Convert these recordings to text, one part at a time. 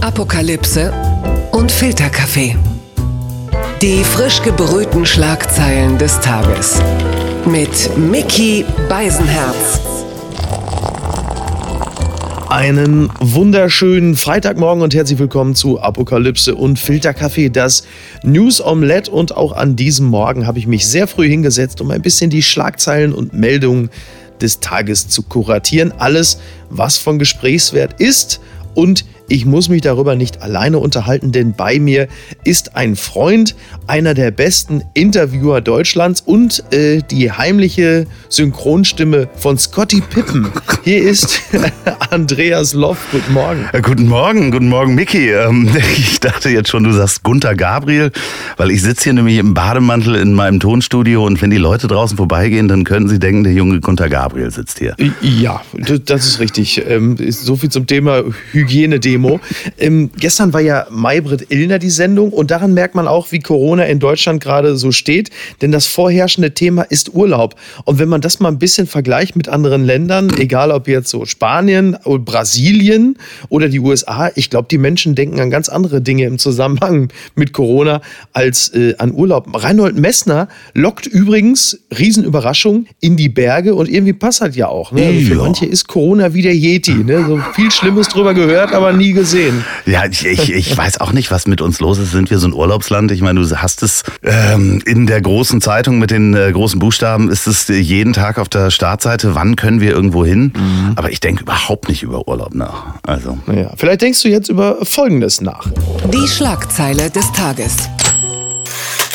Apokalypse und Filterkaffee. Die frisch gebrühten Schlagzeilen des Tages. Mit Mickey Beisenherz. Einen wunderschönen Freitagmorgen und herzlich willkommen zu Apokalypse und Filterkaffee, das News Omelette. Und auch an diesem Morgen habe ich mich sehr früh hingesetzt, um ein bisschen die Schlagzeilen und Meldungen des Tages zu kuratieren. Alles, was von Gesprächswert ist und ich muss mich darüber nicht alleine unterhalten, denn bei mir ist ein Freund, einer der besten Interviewer Deutschlands und äh, die heimliche Synchronstimme von Scotty Pippen. Hier ist Andreas Loff. Guten Morgen. Ja, guten Morgen, guten Morgen, Micky. Ähm, ich dachte jetzt schon, du sagst Gunther Gabriel, weil ich sitze hier nämlich im Bademantel in meinem Tonstudio und wenn die Leute draußen vorbeigehen, dann können sie denken, der junge Gunther Gabriel sitzt hier. Ja, das ist richtig. Ähm, so viel zum Thema Hygienedemo. Demo. Ähm, gestern war ja Maybrit Illner die Sendung und daran merkt man auch, wie Corona in Deutschland gerade so steht. Denn das vorherrschende Thema ist Urlaub. Und wenn man das mal ein bisschen vergleicht mit anderen Ländern, egal ob jetzt so Spanien oder Brasilien oder die USA, ich glaube, die Menschen denken an ganz andere Dinge im Zusammenhang mit Corona als äh, an Urlaub. Reinhold Messner lockt übrigens, Riesenüberraschung, in die Berge und irgendwie passt halt ja auch. Ne? Also für manche ist Corona wie der Yeti. Ne? So viel Schlimmes drüber gehört, aber nie gesehen. Ja, ich, ich, ich weiß auch nicht, was mit uns los ist. Sind wir so ein Urlaubsland? Ich meine, du hast es ähm, in der großen Zeitung mit den äh, großen Buchstaben, ist es jeden Tag auf der Startseite, wann können wir irgendwo hin? Mhm. Aber ich denke überhaupt nicht über Urlaub nach. Also. Ja, vielleicht denkst du jetzt über Folgendes nach. Die Schlagzeile des Tages.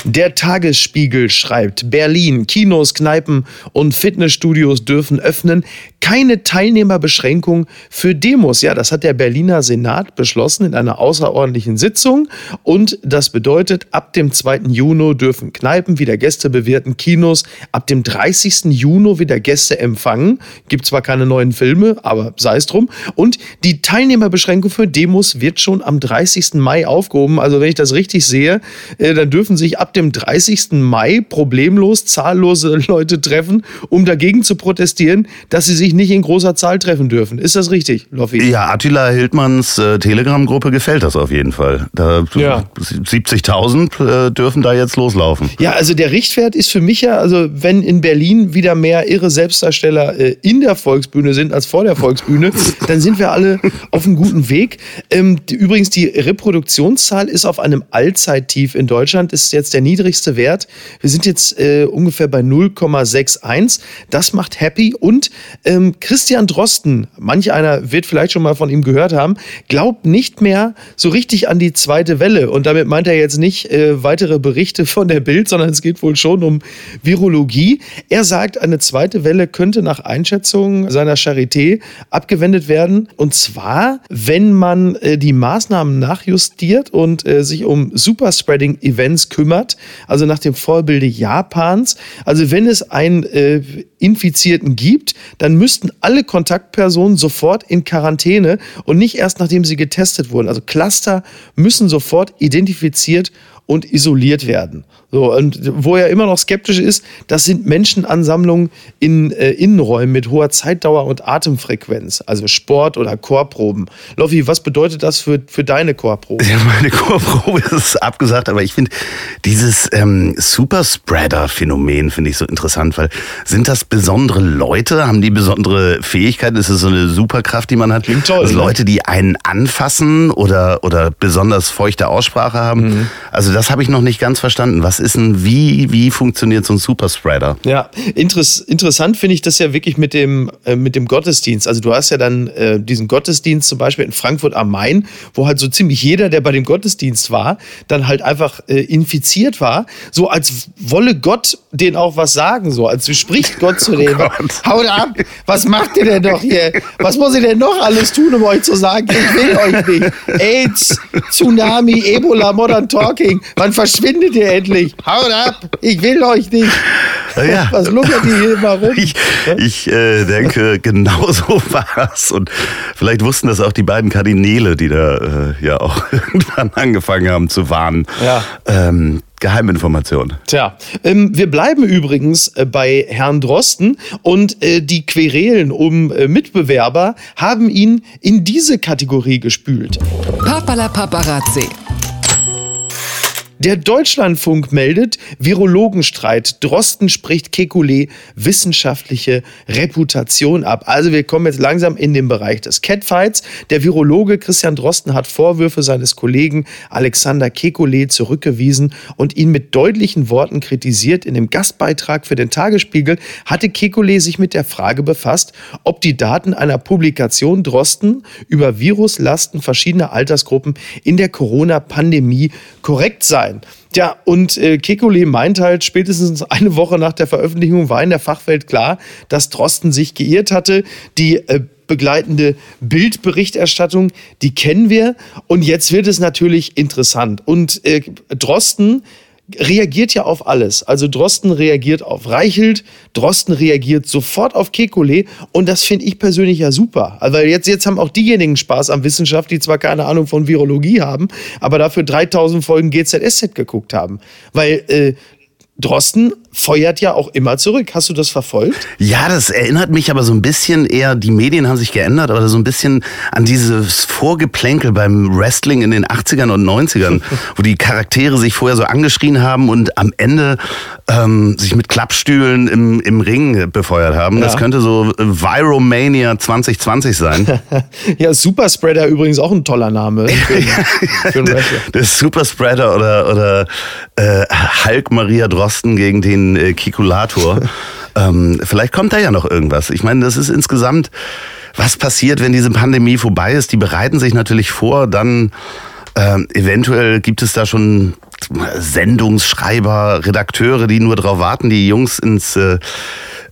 Der Tagesspiegel schreibt, Berlin, Kinos, Kneipen und Fitnessstudios dürfen öffnen. Keine Teilnehmerbeschränkung für Demos. Ja, das hat der Berliner Senat beschlossen in einer außerordentlichen Sitzung. Und das bedeutet, ab dem 2. Juni dürfen Kneipen wieder Gäste bewirten, Kinos ab dem 30. Juni wieder Gäste empfangen. Gibt zwar keine neuen Filme, aber sei es drum. Und die Teilnehmerbeschränkung für Demos wird schon am 30. Mai aufgehoben. Also wenn ich das richtig sehe, äh, dann dürfen sich ab dem 30. Mai problemlos zahllose Leute treffen, um dagegen zu protestieren, dass sie sich nicht in großer Zahl treffen dürfen. Ist das richtig, Loffi? Ja, Attila Hildmanns äh, Telegram-Gruppe gefällt das auf jeden Fall. Da ja. 70.000 äh, dürfen da jetzt loslaufen. Ja, also der Richtwert ist für mich ja, also wenn in Berlin wieder mehr irre Selbstdarsteller äh, in der Volksbühne sind als vor der Volksbühne, dann sind wir alle auf einem guten Weg. Ähm, die, übrigens, die Reproduktionszahl ist auf einem Allzeittief in Deutschland, ist jetzt der niedrigste Wert. Wir sind jetzt äh, ungefähr bei 0,61. Das macht happy. Und ähm, Christian Drosten, manch einer wird vielleicht schon mal von ihm gehört haben, glaubt nicht mehr so richtig an die zweite Welle. Und damit meint er jetzt nicht äh, weitere Berichte von der Bild, sondern es geht wohl schon um Virologie. Er sagt, eine zweite Welle könnte nach Einschätzung seiner Charité abgewendet werden. Und zwar, wenn man äh, die Maßnahmen nachjustiert und äh, sich um Superspreading-Events kümmert, also nach dem Vorbilde Japans. Also wenn es einen äh, Infizierten gibt, dann müssten alle Kontaktpersonen sofort in Quarantäne und nicht erst nachdem sie getestet wurden. Also Cluster müssen sofort identifiziert und isoliert werden. So, und wo er immer noch skeptisch ist, das sind Menschenansammlungen in äh, Innenräumen mit hoher Zeitdauer und Atemfrequenz, also Sport- oder Chorproben. Loffi, was bedeutet das für, für deine Chorprobe? Ja, meine Chorprobe ist abgesagt, aber ich finde dieses ähm, Superspreader-Phänomen finde ich so interessant, weil sind das besondere Leute? Haben die besondere Fähigkeiten? Ist es so eine Superkraft, die man hat? Klingt toll. Also Leute, die einen anfassen oder, oder besonders feuchte Aussprache haben? Mhm. Also das habe ich noch nicht ganz verstanden. Was ist denn, wie, wie funktioniert so ein Superspreader? Ja, interess interessant finde ich das ja wirklich mit dem, äh, mit dem Gottesdienst. Also du hast ja dann äh, diesen Gottesdienst zum Beispiel in Frankfurt am Main, wo halt so ziemlich jeder, der bei dem Gottesdienst war, dann halt einfach äh, infiziert war. So als wolle Gott den auch was sagen, so als spricht Gott zu denen. Oh Haut ab, was macht ihr denn doch hier? Was muss ich denn noch alles tun, um euch zu sagen, ich will euch nicht. AIDS, Tsunami, Ebola, Modern Talking. Wann verschwindet ihr endlich? Haut ab! Ich will euch nicht! Ja. Was luckert ihr hier immer rum? Ich, ich äh, denke, genau so war es. Und vielleicht wussten das auch die beiden Kardinäle, die da äh, ja auch irgendwann angefangen haben zu warnen. Ja. Ähm, Geheiminformation. Tja, ähm, wir bleiben übrigens äh, bei Herrn Drosten und äh, die Querelen um äh, Mitbewerber haben ihn in diese Kategorie gespült. Papala Paparazzi. Der Deutschlandfunk meldet Virologenstreit. Drosten spricht Kekulé wissenschaftliche Reputation ab. Also wir kommen jetzt langsam in den Bereich des Catfights. Der Virologe Christian Drosten hat Vorwürfe seines Kollegen Alexander Kekulé zurückgewiesen und ihn mit deutlichen Worten kritisiert. In dem Gastbeitrag für den Tagesspiegel hatte Kekulé sich mit der Frage befasst, ob die Daten einer Publikation Drosten über Viruslasten verschiedener Altersgruppen in der Corona-Pandemie korrekt seien sein. Ja, und äh, Kekulé meint halt, spätestens eine Woche nach der Veröffentlichung war in der Fachwelt klar, dass Drosten sich geirrt hatte. Die äh, begleitende Bildberichterstattung, die kennen wir. Und jetzt wird es natürlich interessant. Und äh, Drosten reagiert ja auf alles. Also Drosten reagiert auf Reichelt, Drosten reagiert sofort auf Kekulé und das finde ich persönlich ja super. Also jetzt, jetzt haben auch diejenigen Spaß am Wissenschaft, die zwar keine Ahnung von Virologie haben, aber dafür 3000 Folgen GZSZ geguckt haben. Weil äh, Drosten feuert ja auch immer zurück. Hast du das verfolgt? Ja, das erinnert mich aber so ein bisschen eher, die Medien haben sich geändert, aber so ein bisschen an dieses Vorgeplänkel beim Wrestling in den 80ern und 90ern, wo die Charaktere sich vorher so angeschrien haben und am Ende ähm, sich mit Klappstühlen im, im Ring befeuert haben. Ja. Das könnte so Viromania 2020 sein. ja, Superspreader übrigens auch ein toller Name. Für, für der, der Superspreader oder, oder äh, Hulk Maria Drosten gegen den den äh, Kikulator. ähm, vielleicht kommt da ja noch irgendwas. Ich meine, das ist insgesamt, was passiert, wenn diese Pandemie vorbei ist. Die bereiten sich natürlich vor, dann ähm, eventuell gibt es da schon Sendungsschreiber, Redakteure, die nur darauf warten, die Jungs ins äh,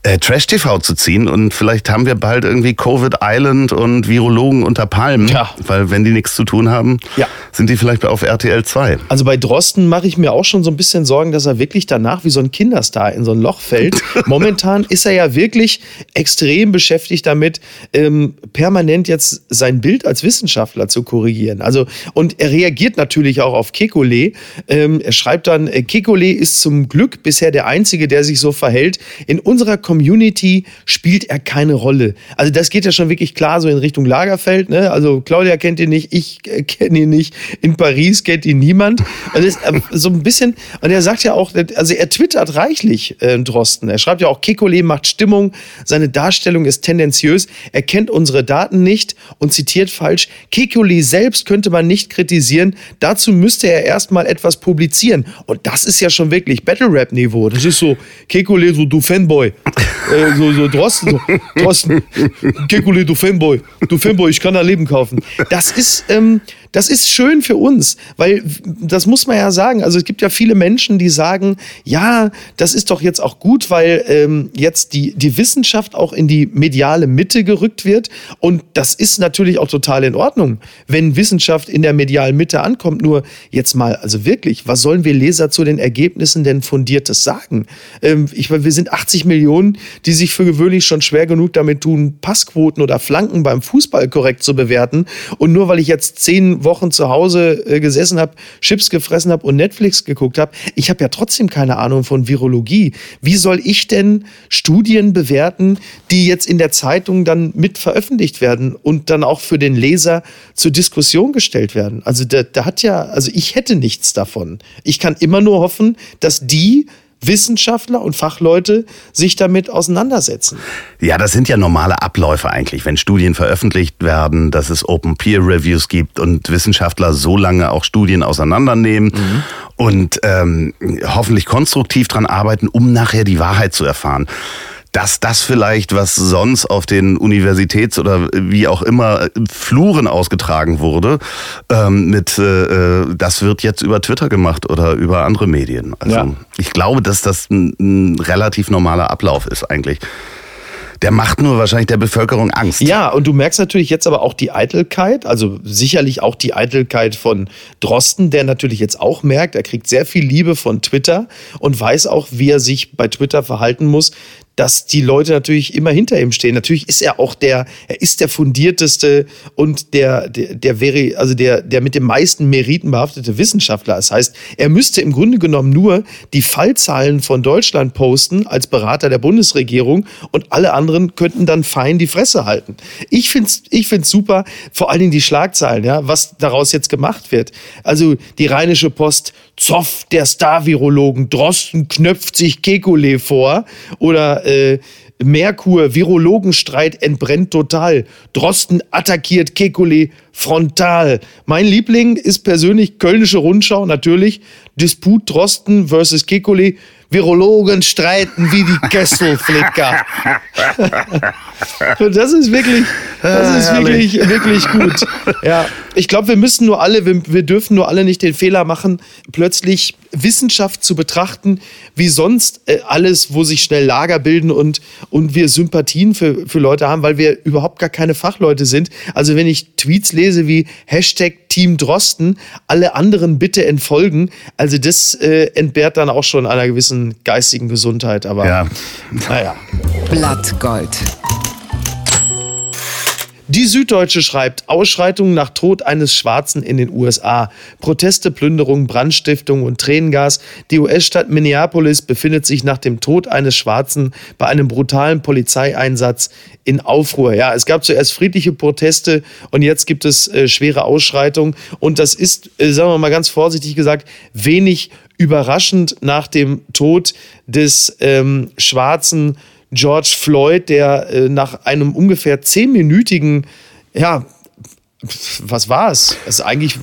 äh, Trash-TV zu ziehen und vielleicht haben wir bald irgendwie Covid Island und Virologen unter Palmen, ja. weil wenn die nichts zu tun haben, ja. sind die vielleicht auf RTL 2. Also bei Drosten mache ich mir auch schon so ein bisschen Sorgen, dass er wirklich danach wie so ein Kinderstar in so ein Loch fällt. Momentan ist er ja wirklich extrem beschäftigt damit, ähm, permanent jetzt sein Bild als Wissenschaftler zu korrigieren. Also und er reagiert natürlich auch auf Kekulé. Ähm, er schreibt dann, äh, Kekulé ist zum Glück bisher der Einzige, der sich so verhält. In unserer Community spielt er keine Rolle. Also das geht ja schon wirklich klar so in Richtung Lagerfeld. Ne? Also Claudia kennt ihn nicht, ich äh, kenne ihn nicht, in Paris kennt ihn niemand. Und das, äh, so ein bisschen, und er sagt ja auch, also er twittert reichlich, äh, Drosten. Er schreibt ja auch, Kekulé macht Stimmung, seine Darstellung ist tendenziös, er kennt unsere Daten nicht und zitiert falsch. Kekulé selbst könnte man nicht kritisieren, dazu müsste er erstmal etwas publizieren. Und das ist ja schon wirklich Battle-Rap-Niveau. Das ist so, Kekulé, so du Fanboy äh, so, so Drosten, so, Drosten, Kekulé, du Fanboy, du Fanboy, ich kann da Leben kaufen. Das ist, ähm, das ist schön für uns, weil das muss man ja sagen. Also es gibt ja viele Menschen, die sagen, ja, das ist doch jetzt auch gut, weil ähm, jetzt die, die Wissenschaft auch in die mediale Mitte gerückt wird. Und das ist natürlich auch total in Ordnung, wenn Wissenschaft in der medialen Mitte ankommt. Nur jetzt mal, also wirklich, was sollen wir Leser zu den Ergebnissen denn fundiertes sagen? Ähm, ich, wir sind 80 Millionen, die sich für gewöhnlich schon schwer genug damit tun, Passquoten oder Flanken beim Fußball korrekt zu bewerten. Und nur weil ich jetzt zehn Wochen zu Hause äh, gesessen habe, Chips gefressen habe und Netflix geguckt habe, ich habe ja trotzdem keine Ahnung von Virologie. Wie soll ich denn Studien bewerten, die jetzt in der Zeitung dann mit veröffentlicht werden und dann auch für den Leser zur Diskussion gestellt werden? Also da, da hat ja, also ich hätte nichts davon. Ich kann immer nur hoffen, dass die Wissenschaftler und Fachleute sich damit auseinandersetzen. Ja, das sind ja normale Abläufe eigentlich, wenn Studien veröffentlicht werden, dass es Open Peer Reviews gibt und Wissenschaftler so lange auch Studien auseinandernehmen mhm. und ähm, hoffentlich konstruktiv dran arbeiten, um nachher die Wahrheit zu erfahren dass das vielleicht, was sonst auf den Universitäts- oder wie auch immer Fluren ausgetragen wurde, ähm, mit äh, äh, das wird jetzt über Twitter gemacht oder über andere Medien. Also ja. ich glaube, dass das ein, ein relativ normaler Ablauf ist eigentlich. Der macht nur wahrscheinlich der Bevölkerung Angst. Ja, und du merkst natürlich jetzt aber auch die Eitelkeit, also sicherlich auch die Eitelkeit von Drosten, der natürlich jetzt auch merkt, er kriegt sehr viel Liebe von Twitter und weiß auch, wie er sich bei Twitter verhalten muss, dass die Leute natürlich immer hinter ihm stehen. Natürlich ist er auch der, er ist der fundierteste und der, der, der wäre, also der, der mit den meisten Meriten behaftete Wissenschaftler. Das heißt, er müsste im Grunde genommen nur die Fallzahlen von Deutschland posten als Berater der Bundesregierung und alle anderen könnten dann fein die Fresse halten. Ich find's, ich find's super, vor allen Dingen die Schlagzeilen, ja, was daraus jetzt gemacht wird. Also die Rheinische Post, Zoff der Star-Virologen, Drosten knöpft sich Kekulé vor oder äh, Merkur, Virologenstreit entbrennt total. Drosten attackiert Kekulé frontal. Mein Liebling ist persönlich Kölnische Rundschau, natürlich. Disput Drosten versus Kekulé. Virologen streiten wie die Kesselflicker. Und das ist wirklich, das ist wirklich, wirklich gut. Ja, ich glaube, wir müssen nur alle, wir, wir dürfen nur alle nicht den Fehler machen, plötzlich Wissenschaft zu betrachten, wie sonst äh, alles, wo sich schnell Lager bilden und, und wir Sympathien für, für Leute haben, weil wir überhaupt gar keine Fachleute sind. Also wenn ich Tweets lese wie Hashtag Team Drosten, alle anderen bitte entfolgen, also das äh, entbehrt dann auch schon einer gewissen geistigen Gesundheit. Aber Ja. naja. Blattgold. Die Süddeutsche schreibt, Ausschreitungen nach Tod eines Schwarzen in den USA. Proteste, Plünderung, Brandstiftung und Tränengas. Die US-Stadt Minneapolis befindet sich nach dem Tod eines Schwarzen bei einem brutalen Polizeieinsatz in Aufruhr. Ja, es gab zuerst friedliche Proteste und jetzt gibt es äh, schwere Ausschreitungen. Und das ist, äh, sagen wir mal ganz vorsichtig gesagt, wenig überraschend nach dem Tod des ähm, schwarzen George Floyd, der äh, nach einem ungefähr zehnminütigen, ja, was war es? Ist eigentlich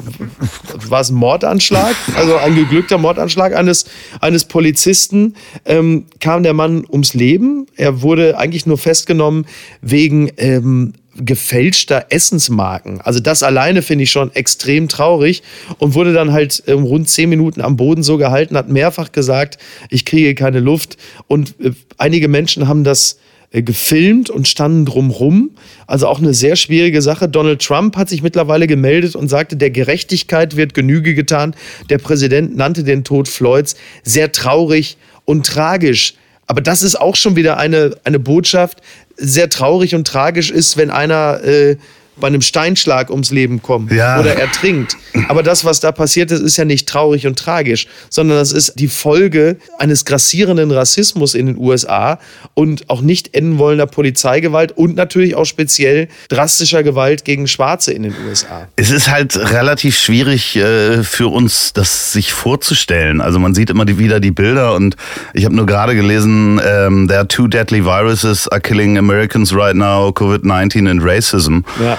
war es ein Mordanschlag, also ein geglückter Mordanschlag eines eines Polizisten. Ähm, kam der Mann ums Leben. Er wurde eigentlich nur festgenommen wegen ähm, gefälschter Essensmarken. Also das alleine finde ich schon extrem traurig und wurde dann halt ähm, rund zehn Minuten am Boden so gehalten, hat mehrfach gesagt, ich kriege keine Luft und äh, einige Menschen haben das äh, gefilmt und standen drumrum. Also auch eine sehr schwierige Sache. Donald Trump hat sich mittlerweile gemeldet und sagte, der Gerechtigkeit wird Genüge getan. Der Präsident nannte den Tod Floyds sehr traurig und tragisch. Aber das ist auch schon wieder eine, eine Botschaft. Sehr traurig und tragisch ist, wenn einer äh, bei einem Steinschlag ums Leben kommt Ja. oder ertrinkt. Aber das, was da passiert ist, ist ja nicht traurig und tragisch, sondern das ist die Folge eines grassierenden Rassismus in den USA und auch nicht enden wollender Polizeigewalt und natürlich auch speziell drastischer Gewalt gegen Schwarze in den USA. Es ist halt relativ schwierig äh, für uns, das sich vorzustellen. Also man sieht immer die, wieder die Bilder und ich habe nur gerade gelesen, ähm, there are two deadly viruses are killing Americans right now, COVID-19 and racism. Ja.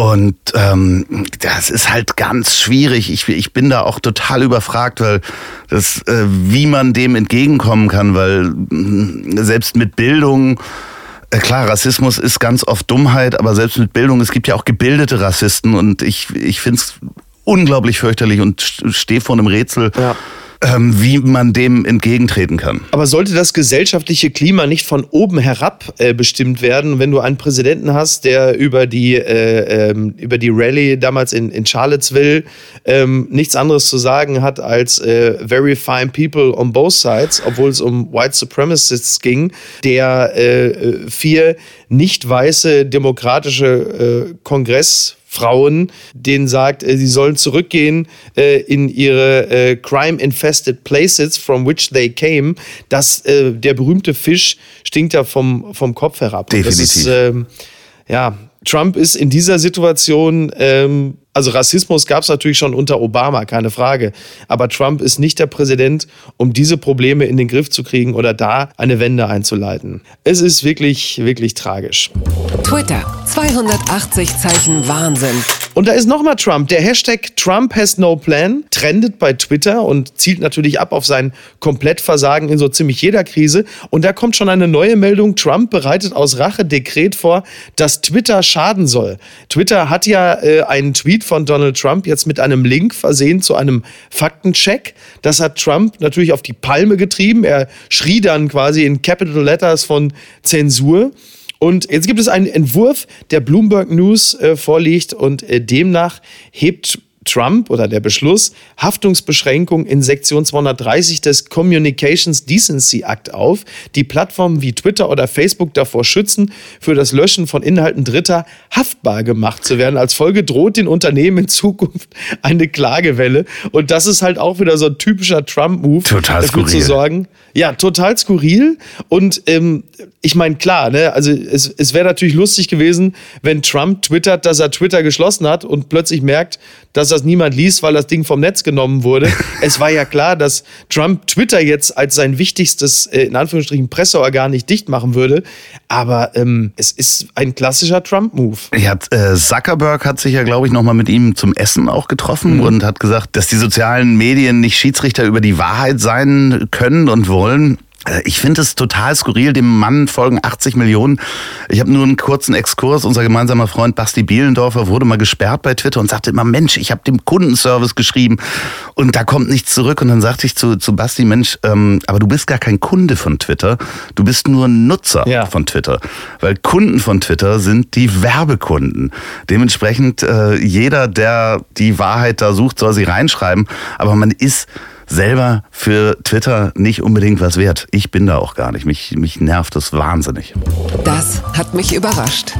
Und ähm, das ist halt ganz schwierig. Ich, ich bin da auch total überfragt, weil das, äh, wie man dem entgegenkommen kann, weil mh, selbst mit Bildung, äh, klar, Rassismus ist ganz oft Dummheit, aber selbst mit Bildung, es gibt ja auch gebildete Rassisten und ich, ich finde es unglaublich fürchterlich und stehe vor einem Rätsel, Ja. Ähm, wie man dem entgegentreten kann. Aber sollte das gesellschaftliche Klima nicht von oben herab äh, bestimmt werden, wenn du einen Präsidenten hast, der über die, äh, ähm, über die Rallye damals in, in Charlottesville ähm, nichts anderes zu sagen hat als äh, very fine people on both sides, obwohl es um White Supremacists ging, der äh, äh, vier nicht weiße demokratische äh, Kongress Frauen, denen sagt, äh, sie sollen zurückgehen äh, in ihre äh, crime-infested places from which they came, dass äh, der berühmte Fisch stinkt ja vom, vom Kopf herab. Das ist, Definitiv. ähm, ja, Trump ist in dieser Situation, ähm, also Rassismus gab es natürlich schon unter Obama, keine Frage. Aber Trump ist nicht der Präsident, um diese Probleme in den Griff zu kriegen oder da eine Wende einzuleiten. Es ist wirklich, wirklich tragisch. Twitter. 280 Zeichen Wahnsinn. Und da ist nochmal Trump. Der Hashtag Trump has no plan trendet bei Twitter und zielt natürlich ab auf sein Komplettversagen in so ziemlich jeder Krise. Und da kommt schon eine neue Meldung. Trump bereitet aus Rache Dekret vor, dass Twitter schaden soll. Twitter hat ja äh, einen Tweet von Donald Trump jetzt mit einem Link versehen zu einem Faktencheck. Das hat Trump natürlich auf die Palme getrieben. Er schrie dann quasi in Capital Letters von Zensur. Und jetzt gibt es einen Entwurf, der Bloomberg News äh, vorliegt und äh, demnach hebt Trump oder der Beschluss Haftungsbeschränkung in Sektion 230 des Communications Decency Act auf, die Plattformen wie Twitter oder Facebook davor schützen, für das Löschen von Inhalten Dritter haftbar gemacht zu werden. Als Folge droht den Unternehmen in Zukunft eine Klagewelle. Und das ist halt auch wieder so ein typischer Trump-Move. Total dafür skurril. zu sorgen. Ja, total skurril. Und ähm, ich meine, klar, ne, also es, es wäre natürlich lustig gewesen, wenn Trump twittert, dass er Twitter geschlossen hat und plötzlich merkt, dass das niemand liest, weil das Ding vom Netz genommen wurde. es war ja klar, dass Trump Twitter jetzt als sein wichtigstes, äh, in Anführungsstrichen, Presseorgan nicht dicht machen würde. Aber ähm, es ist ein klassischer Trump-Move. Ja, äh, Zuckerberg hat sich ja, glaube ich, nochmal mit ihm zum Essen auch getroffen Mhm. und hat gesagt, dass die sozialen Medien nicht Schiedsrichter über die Wahrheit sein können und wollen. Äh, Ich finde es total skurril. Dem Mann folgen 80 Millionen. Ich habe nur einen kurzen Exkurs. Unser gemeinsamer Freund Basti Bielendorfer wurde mal gesperrt bei Twitter und sagte immer, Mensch, ich habe dem Kundenservice geschrieben und da kommt nichts zurück. Und dann sagte ich zu, zu Basti, Mensch, ähm, aber du bist gar kein Kunde von Twitter. Du bist nur Nutzer Ja. von Twitter. Weil Kunden von Twitter sind die Werbekunden. Dementsprechend äh, jeder, der die Wahrheit da sucht, soll sie reinschreiben. Aber man ist selber für Twitter nicht unbedingt was wert. Ich bin da auch gar nicht. Mich, mich nervt das wahnsinnig. Das hat mich überrascht.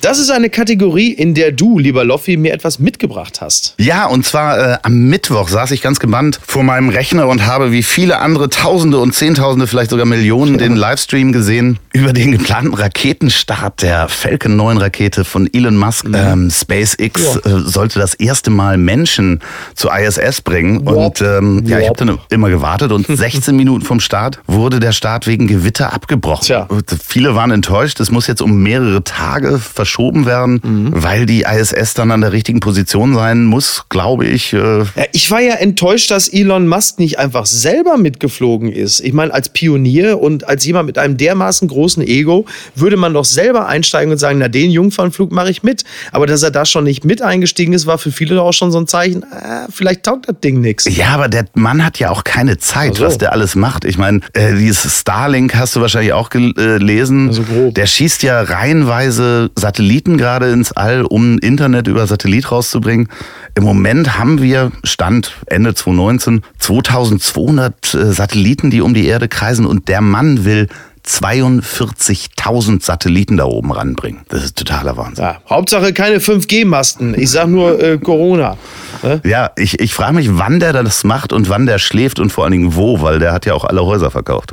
Das ist eine Kategorie, in der du, lieber Loffi, mir etwas mitgebracht hast. Ja, und zwar äh, am Mittwoch saß ich ganz gebannt vor meinem Rechner und habe wie viele andere Tausende und Zehntausende, vielleicht sogar Millionen, den Livestream gesehen über den geplanten Raketenstart der Falcon 9 Rakete von Elon Musk. Ähm, SpaceX äh, sollte das erste Mal Menschen zur ISS bringen. Und ähm, ja, ich habe dann immer gewartet und 16 Minuten vom Start wurde der Start wegen Gewitter abgebrochen. Tja. Viele waren enttäuscht. Es muss jetzt um mehrere Tage verschoben werden, weil die ISS dann an der richtigen Position sein muss, glaube ich. Äh, Ja, ich war ja enttäuscht, dass Elon Musk nicht einfach selber mitgeflogen ist. Ich meine, als Pionier und als jemand mit einem dermaßen großen Ego würde man doch selber einsteigen und sagen, na, den Jungfernflug mache ich mit. Aber dass er da schon nicht mit eingestiegen ist, war für viele auch schon so ein Zeichen, ah, vielleicht taugt das Ding nichts. Ja, aber der Mann hat ja auch keine Zeit, so. was der alles macht. Ich meine, äh, dieses Starlink hast du wahrscheinlich auch gelesen. Also grob. Der schießt ja reihenweise Satelliten gerade ins All, um Internet über Satellit rauszubringen. Im Moment haben wir, Stand Ende 2019, 2200 äh, Satelliten, die um die Erde kreisen und der Mann will 42.000 Satelliten da oben ranbringen. Das ist totaler Wahnsinn. Ja, Hauptsache keine 5G-Masten. Ich sag nur äh, Corona. Ne? Ja, ich, ich frage mich, wann der das macht und wann der schläft und vor allen Dingen wo, weil der hat ja auch alle Häuser verkauft.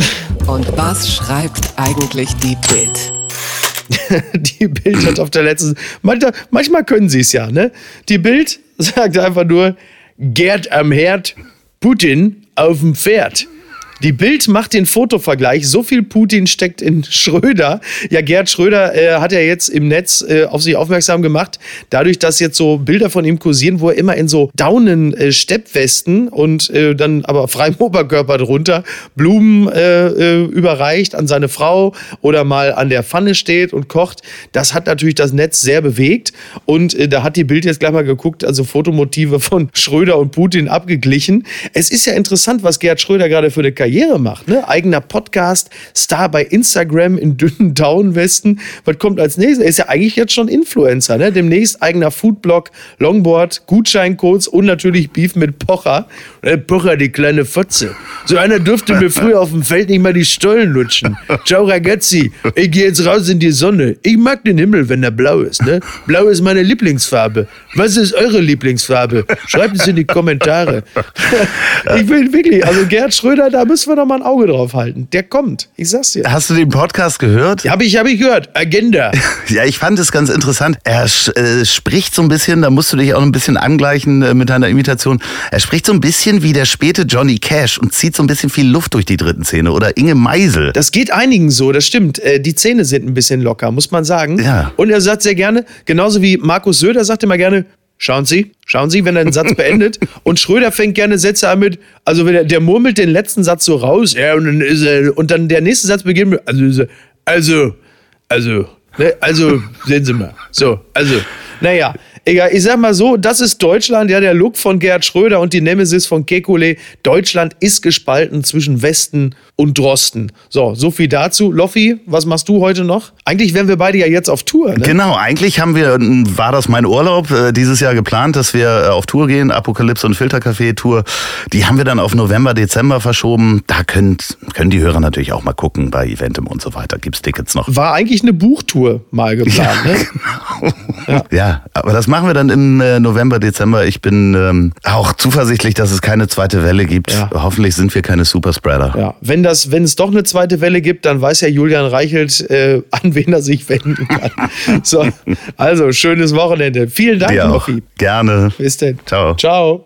Und was schreibt eigentlich die Bild? Die Bild hat auf der letzten. Manchmal, manchmal können sie es ja, ne? Die Bild sagt einfach nur: Gerd am Herd, Putin auf dem Pferd. Die Bild macht den Fotovergleich. So viel Putin steckt in Schröder. Ja, Gerd Schröder äh, hat ja jetzt im Netz äh, auf sich aufmerksam gemacht, dadurch, dass jetzt so Bilder von ihm kursieren, wo er immer in so daunen äh, Steppwesten und äh, dann aber freiem Oberkörper drunter Blumen äh, äh, überreicht an seine Frau oder mal an der Pfanne steht und kocht. Das hat natürlich das Netz sehr bewegt und da hat die Bild jetzt gleich mal geguckt, also Fotomotive von Schröder und Putin abgeglichen. Es ist ja interessant, was Gerd Schröder gerade für eine Karriere macht. Ne? Eigener Podcast, Star bei Instagram in dünnen Downwesten. Was kommt als nächstes? Er ist ja eigentlich jetzt schon Influencer. Ne? Demnächst eigener Foodblog, Longboard, Gutscheincodes und natürlich Beef mit Pocher. Pocher, die kleine Fotze. So einer dürfte mir früher auf dem Feld nicht mal die Stollen lutschen. Ciao ragazzi, ich gehe jetzt raus in die Sonne. Ich mag den Himmel, wenn er blau ist. Ne? Blau ist meine Lieblingsfarbe. Was ist eure Lieblingsfarbe? Schreibt es in die Kommentare. ich will wirklich, also Gerd Schröder, da müssen wir doch mal ein Auge drauf halten. Der kommt, ich sag's dir. Hast du den Podcast gehört? Ja, hab ich, hab ich gehört. Agenda. Ja, ich fand es ganz interessant. Er äh, spricht so ein bisschen, da musst du dich auch ein bisschen angleichen äh, mit deiner Imitation. Er spricht so ein bisschen wie der späte Johnny Cash und zieht so ein bisschen viel Luft durch die dritten Zähne. Oder Inge Meisel. Das geht einigen so, das stimmt. Äh, Die Zähne sind ein bisschen locker, muss man sagen. Ja. Und er sagt sehr gerne, genauso wie Markus Söder sagt immer gerne, schauen Sie, schauen Sie, wenn er einen Satz beendet. Und Schröder fängt gerne Sätze an mit, also wenn er, der murmelt den letzten Satz so raus, ja, und dann ist er, und dann der nächste Satz beginnt mit, also, also, also, ne, also, sehen Sie mal. So, also, naja, Egal, ich sag mal so, das ist Deutschland, ja, der Look von Gerhard Schröder und die Nemesis von Kekulé. Deutschland ist gespalten zwischen Westen und Drosten. So, so viel dazu. Loffi, was machst du heute noch? Eigentlich wären wir beide ja jetzt auf Tour, ne? Genau, eigentlich haben wir, war das mein Urlaub äh, dieses Jahr geplant, dass wir äh, auf Tour gehen, Apokalypse und Filtercafé-Tour. Die haben wir dann auf November, Dezember verschoben. Da könnt, können die Hörer natürlich auch mal gucken bei Eventim und so weiter. Gibt's Tickets noch. War eigentlich eine Buchtour mal geplant, ne? Ja. ja, aber das machen wir dann im äh, November, Dezember. Ich bin ähm, auch zuversichtlich, dass es keine zweite Welle gibt. Ja. Hoffentlich sind wir keine Superspreader. Ja, wenn, das, wenn es doch eine zweite Welle gibt, dann weiß ja Julian Reichelt, äh, an wen er sich wenden kann. so, also, schönes Wochenende. Vielen Dank. Loffi. Gerne. Bis denn. Ciao. Ciao.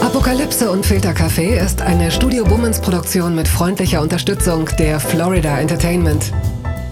Apokalypse und Filtercafé ist eine Studio Bummens Produktion mit freundlicher Unterstützung der Florida Entertainment.